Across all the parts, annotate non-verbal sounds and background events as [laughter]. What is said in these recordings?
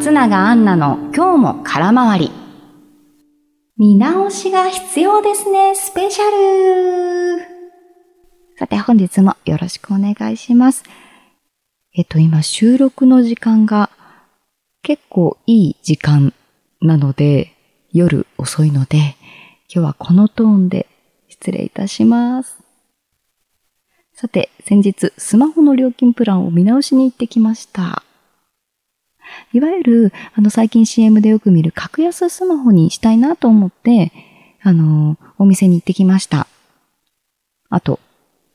松永アンナの今日も空回り。見直しが必要ですね、スペシャルさて本日もよろしくお願いします。えっと今収録の時間が結構いい時間なので夜遅いので今日はこのトーンで失礼いたします。さて先日スマホの料金プランを見直しに行ってきました。いわゆる、あの、最近 CM でよく見る格安スマホにしたいなと思って、あの、お店に行ってきました。あと、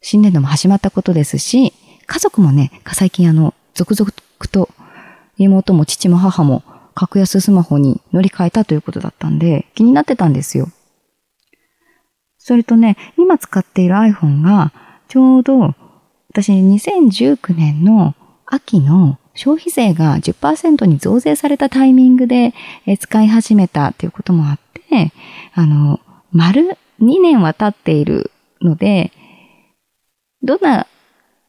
新年度も始まったことですし、家族もね、最近あの、続々と妹も父も母も格安スマホに乗り換えたということだったんで、気になってたんですよ。それとね、今使っている iPhone が、ちょうど、私2019年の秋の消費税が10%に増税されたタイミングで使い始めたということもあって、あの、丸2年は経っているので、どんな、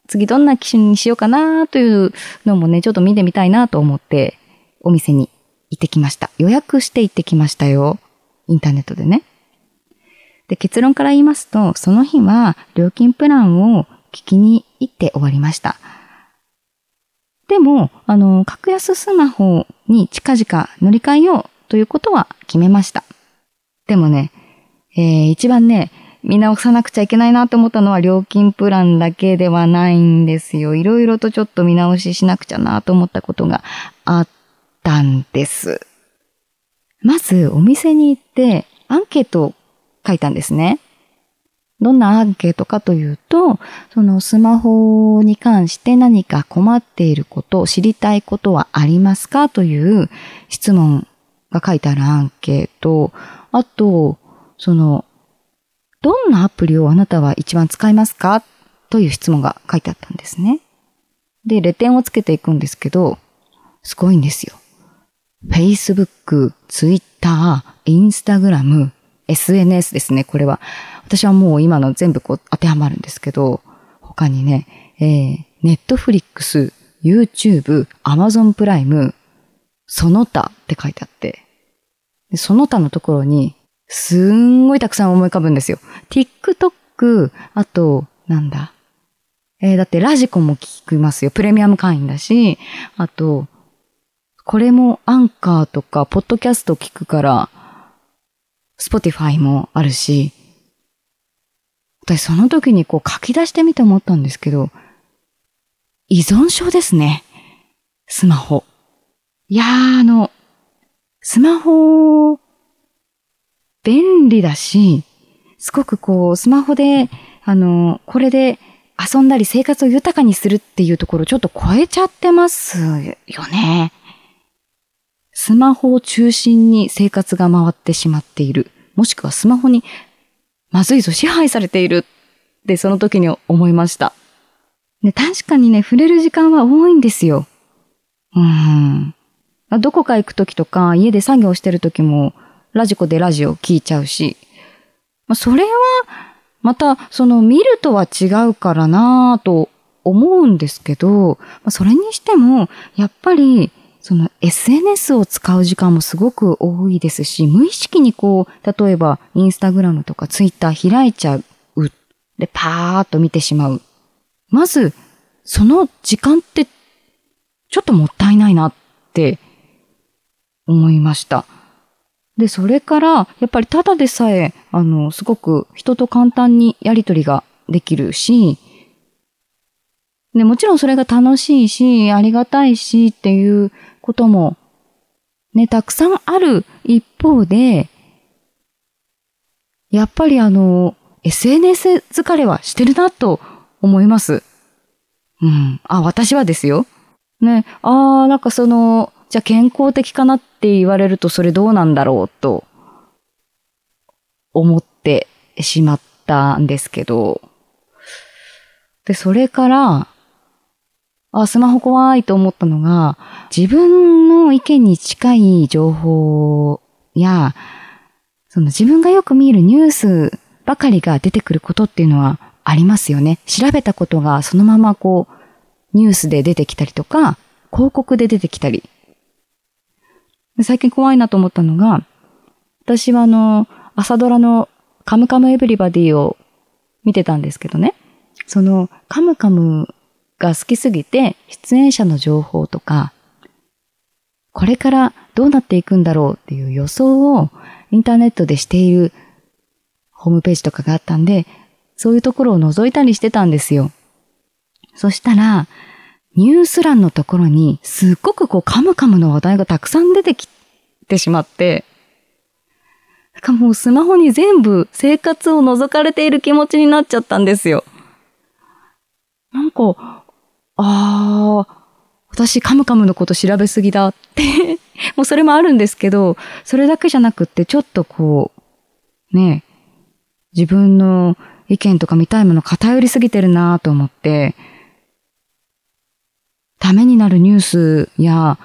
次どんな機種にしようかなというのもね、ちょっと見てみたいなと思ってお店に行ってきました。予約して行ってきましたよ。インターネットでね。で、結論から言いますと、その日は料金プランを聞きに行って終わりました。でも、あの、格安スマホに近々乗り換えようということは決めました。でもね、えー、一番ね、見直さなくちゃいけないなと思ったのは料金プランだけではないんですよ。いろいろとちょっと見直ししなくちゃなと思ったことがあったんです。まず、お店に行ってアンケートを書いたんですね。どんなアンケートかというと、そのスマホに関して何か困っていること、知りたいことはありますかという質問が書いてあるアンケート、あと、その、どんなアプリをあなたは一番使いますかという質問が書いてあったんですね。で、レ点をつけていくんですけど、すごいんですよ。Facebook、Twitter、Instagram、SNS ですね、これは。私はもう今の全部こう当てはまるんですけど、他にね、えー、Netflix、YouTube、Amazon プライム、その他って書いてあって、その他のところに、すんごいたくさん思い浮かぶんですよ。TikTok、あと、なんだ。えー、だってラジコも聞きますよ。プレミアム会員だし、あと、これもアンカーとか、ポッドキャスト聞くから、スポティファイもあるし、私その時にこう書き出してみて思ったんですけど、依存症ですね。スマホ。いやー、あの、スマホ、便利だし、すごくこう、スマホで、あの、これで遊んだり生活を豊かにするっていうところちょっと超えちゃってますよね。スマホを中心に生活が回ってしまっている。もしくはスマホにまずいぞ、支配されているってその時に思いました。ね、確かにね、触れる時間は多いんですよ。うん。どこか行く時とか、家で作業してる時も、ラジコでラジオ聞いちゃうし。まあ、それは、また、その見るとは違うからなぁと思うんですけど、まあ、それにしても、やっぱり、その SNS を使う時間もすごく多いですし、無意識にこう、例えばインスタグラムとかツイッター開いちゃう。で、パーっと見てしまう。まず、その時間って、ちょっともったいないなって思いました。で、それから、やっぱりただでさえ、あの、すごく人と簡単にやりとりができるし、で、もちろんそれが楽しいし、ありがたいしっていうことも、ね、たくさんある一方で、やっぱりあの、SNS 疲れはしてるなと思います。うん。あ、私はですよ。ね、ああ、なんかその、じゃあ健康的かなって言われるとそれどうなんだろうと思ってしまったんですけど、で、それから、あ、スマホ怖いと思ったのが、自分の意見に近い情報や、その自分がよく見るニュースばかりが出てくることっていうのはありますよね。調べたことがそのままこう、ニュースで出てきたりとか、広告で出てきたり。最近怖いなと思ったのが、私はあの、朝ドラのカムカムエブリバディを見てたんですけどね。そのカムカムが好きすぎて出演者の情報とか、これからどうなっていくんだろうっていう予想をインターネットでしているホームページとかがあったんで、そういうところを覗いたりしてたんですよ。そしたら、ニュース欄のところにすっごくこうカムカムの話題がたくさん出てきてしまって、しかもスマホに全部生活を覗かれている気持ちになっちゃったんですよ。なんか、ああ、私カムカムのこと調べすぎだって [laughs] もうそれもあるんですけど、それだけじゃなくってちょっとこう、ね、自分の意見とか見たいもの偏りすぎてるなと思って、ためになるニュースや、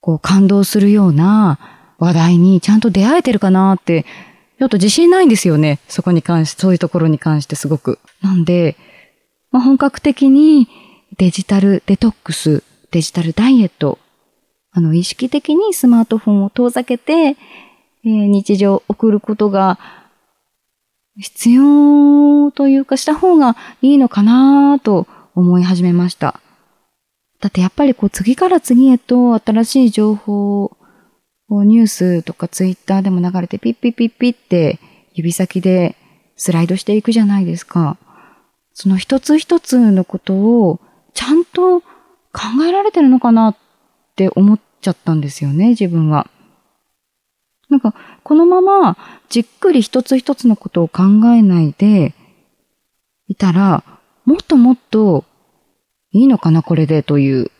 こう感動するような話題にちゃんと出会えてるかなって、ちょっと自信ないんですよね。そこに関して、そういうところに関してすごく。なんで、まあ、本格的にデジタルデトックス、デジタルダイエット、あの、意識的にスマートフォンを遠ざけて、えー、日常を送ることが必要というかした方がいいのかなと思い始めました。だってやっぱりこう次から次へと新しい情報をニュースとかツイッターでも流れてピッピッピッピッって指先でスライドしていくじゃないですか。その一つ一つのことをちゃんと考えられてるのかなって思っちゃったんですよね、自分は。なんか、このままじっくり一つ一つのことを考えないでいたら、もっともっといいのかな、これでという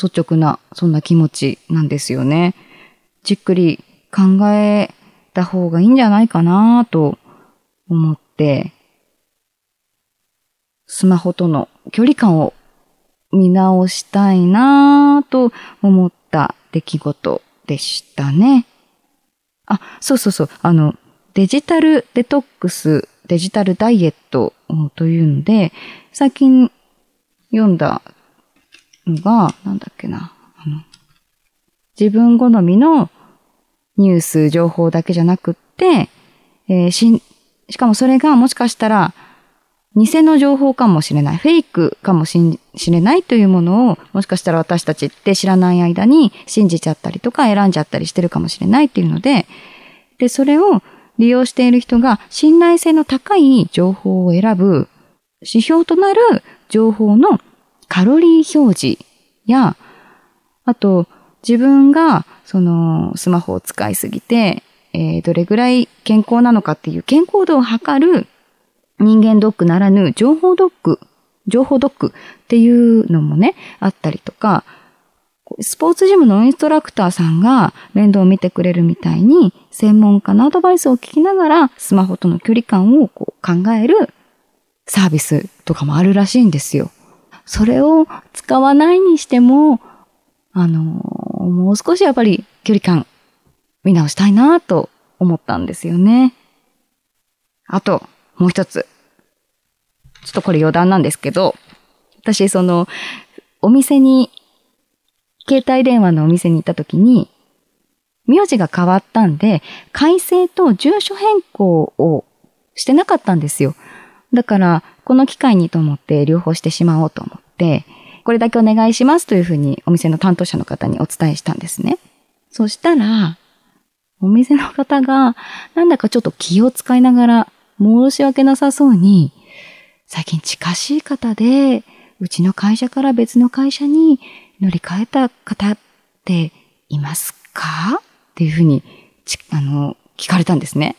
率直な、そんな気持ちなんですよね。じっくり考えた方がいいんじゃないかなと思って、スマホとの距離感を見直したいなぁと思った出来事でしたね。あ、そうそうそう。あの、デジタルデトックス、デジタルダイエットというので、最近読んだのが、なんだっけな。あの、自分好みのニュース、情報だけじゃなくって、えー、し、しかもそれがもしかしたら偽の情報かもしれない、フェイクかもしれないというものを、もしかしたら私たちって知らない間に信じちゃったりとか選んじゃったりしてるかもしれないっていうので、で、それを利用している人が信頼性の高い情報を選ぶ指標となる情報のカロリー表示や、あと、自分がそのスマホを使いすぎて、えー、どれぐらい健康なのかっていう健康度を測る人間ドックならぬ情報ドック、情報ドックっていうのもね、あったりとか、スポーツジムのインストラクターさんが面倒を見てくれるみたいに、専門家のアドバイスを聞きながら、スマホとの距離感をこう考えるサービスとかもあるらしいんですよ。それを使わないにしても、あの、もう少しやっぱり距離感見直したいなと思ったんですよね。あと、もう一つ。ちょっとこれ余談なんですけど、私、その、お店に、携帯電話のお店に行った時に、名字が変わったんで、改正と住所変更をしてなかったんですよ。だから、この機会にと思って両方してしまおうと思って、これだけお願いしますというふうにお店の担当者の方にお伝えしたんですね。そしたら、お店の方が、なんだかちょっと気を使いながら、申し訳なさそうに、最近近しい方で、うちの会社から別の会社に乗り換えた方っていますか？っていうふうに、あの、聞かれたんですね。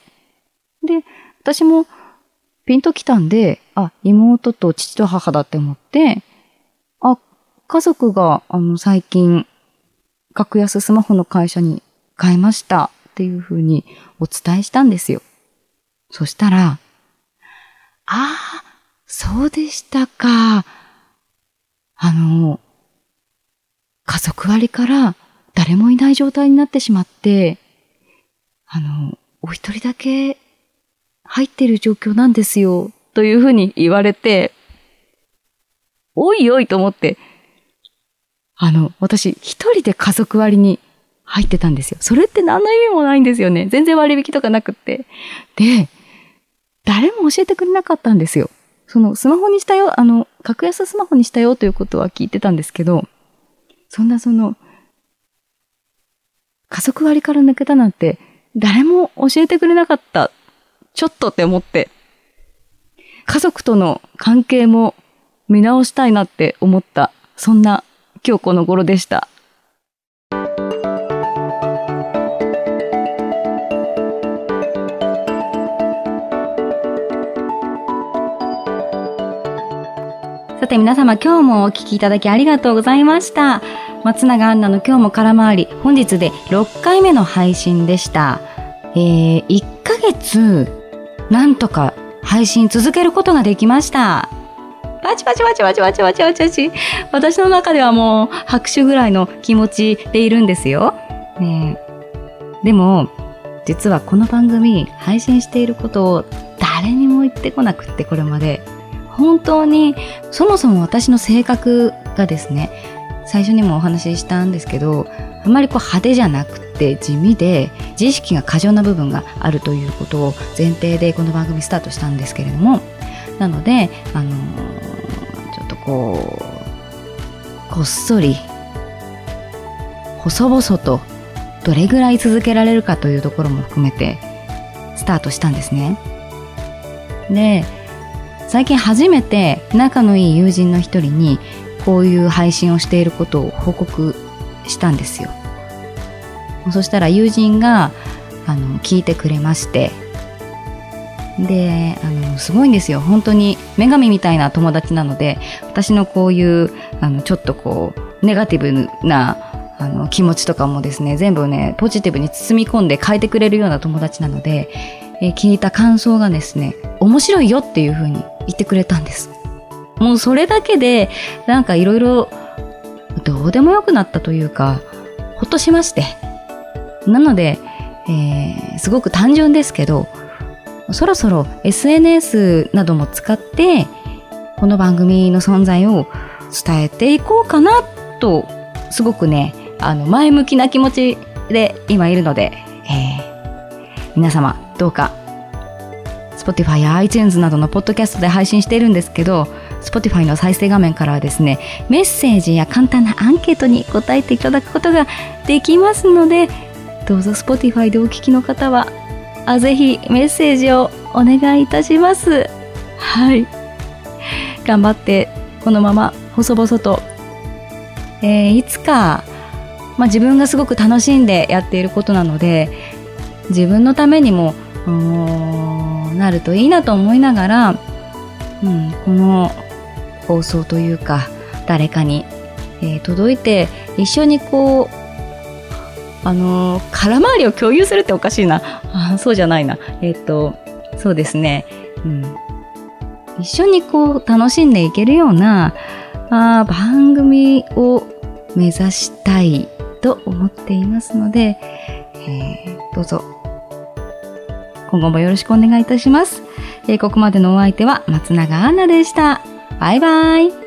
で、私もピンと来たんで、あ、妹と父と母だって思って、あ、家族が、あの、最近、格安スマホの会社に変えましたっていうふうにお伝えしたんですよ。そしたら、ああ、そうでしたか。あの、家族割から誰もいない状態になってしまって、あの、お一人だけ入ってる状況なんですよ、というふうに言われて、おいおいと思って、あの、私一人で家族割に入ってたんですよ。それって何の意味もないんですよね。全然割引とかなくって。で、誰も教えてくれなかったんですよ。そのスマホにしたよ、あの、格安スマホにしたよということは聞いてたんですけど、そんなその、家族割から抜けたなんて誰も教えてくれなかった。ちょっとって思って、家族との関係も見直したいなって思った、そんな今日この頃でした。さて皆様今日もお聞きいただきありがとうございました。松永アンナの今日も空回り、本日で6回目の配信でした。えー、1ヶ月、なんとか配信続けることができました。パチパチパチパチパチパチパチパチ。私の中ではもう拍手ぐらいの気持ちでいるんですよ。ねでも、実はこの番組配信していることを誰にも言ってこなくってこれまで。本当にそもそも私の性格がですね最初にもお話ししたんですけどあまりこう派手じゃなくて地味で自意識が過剰な部分があるということを前提でこの番組スタートしたんですけれどもなのであの、ちょっとこうこっそり細々とどれぐらい続けられるかというところも含めてスタートしたんですね。で最近初めて仲のいい友人の一人にこういう配信をしていることを報告したんですよ。そしたら友人があの聞いてくれまして。であのすごいんですよ。本当に女神みたいな友達なので私のこういうあのちょっとこうネガティブなあの気持ちとかもですね全部ねポジティブに包み込んで変えてくれるような友達なので、え聞いた感想がですね面白いよっていう風に言ってくれたんです。もうそれだけでなんかいろいろどうでもよくなったというかほっとしまして。なので、えー、すごく単純ですけどそろそろ SNS なども使ってこの番組の存在を伝えていこうかなとすごくねあの前向きな気持ちで今いるので、えー、皆様どうか Spotify や iTunes などのポッドキャストで配信しているんですけど Spotify の再生画面からはですねメッセージや簡単なアンケートに答えていただくことができますのでどうぞ Spotify でお聞きの方はあぜひメッセージをお願いいたします。はい。頑張ってこのまま細々と、えー、いつか、まあ、自分がすごく楽しんでやっていることなので自分のためにもなるといいなと思いながら、うん、この放送というか誰かに、えー、届いて一緒にこうあのー、空回りを共有するっておかしいな。あそうじゃないな。えっ、ー、と、そうですね。うん。一緒にこう楽しんでいけるようなあ番組を目指したいと思っていますので、えー、どうぞ今後もよろしくお願いいたします。えー、ここまでのお相手は松永アンナでした。バイバイ。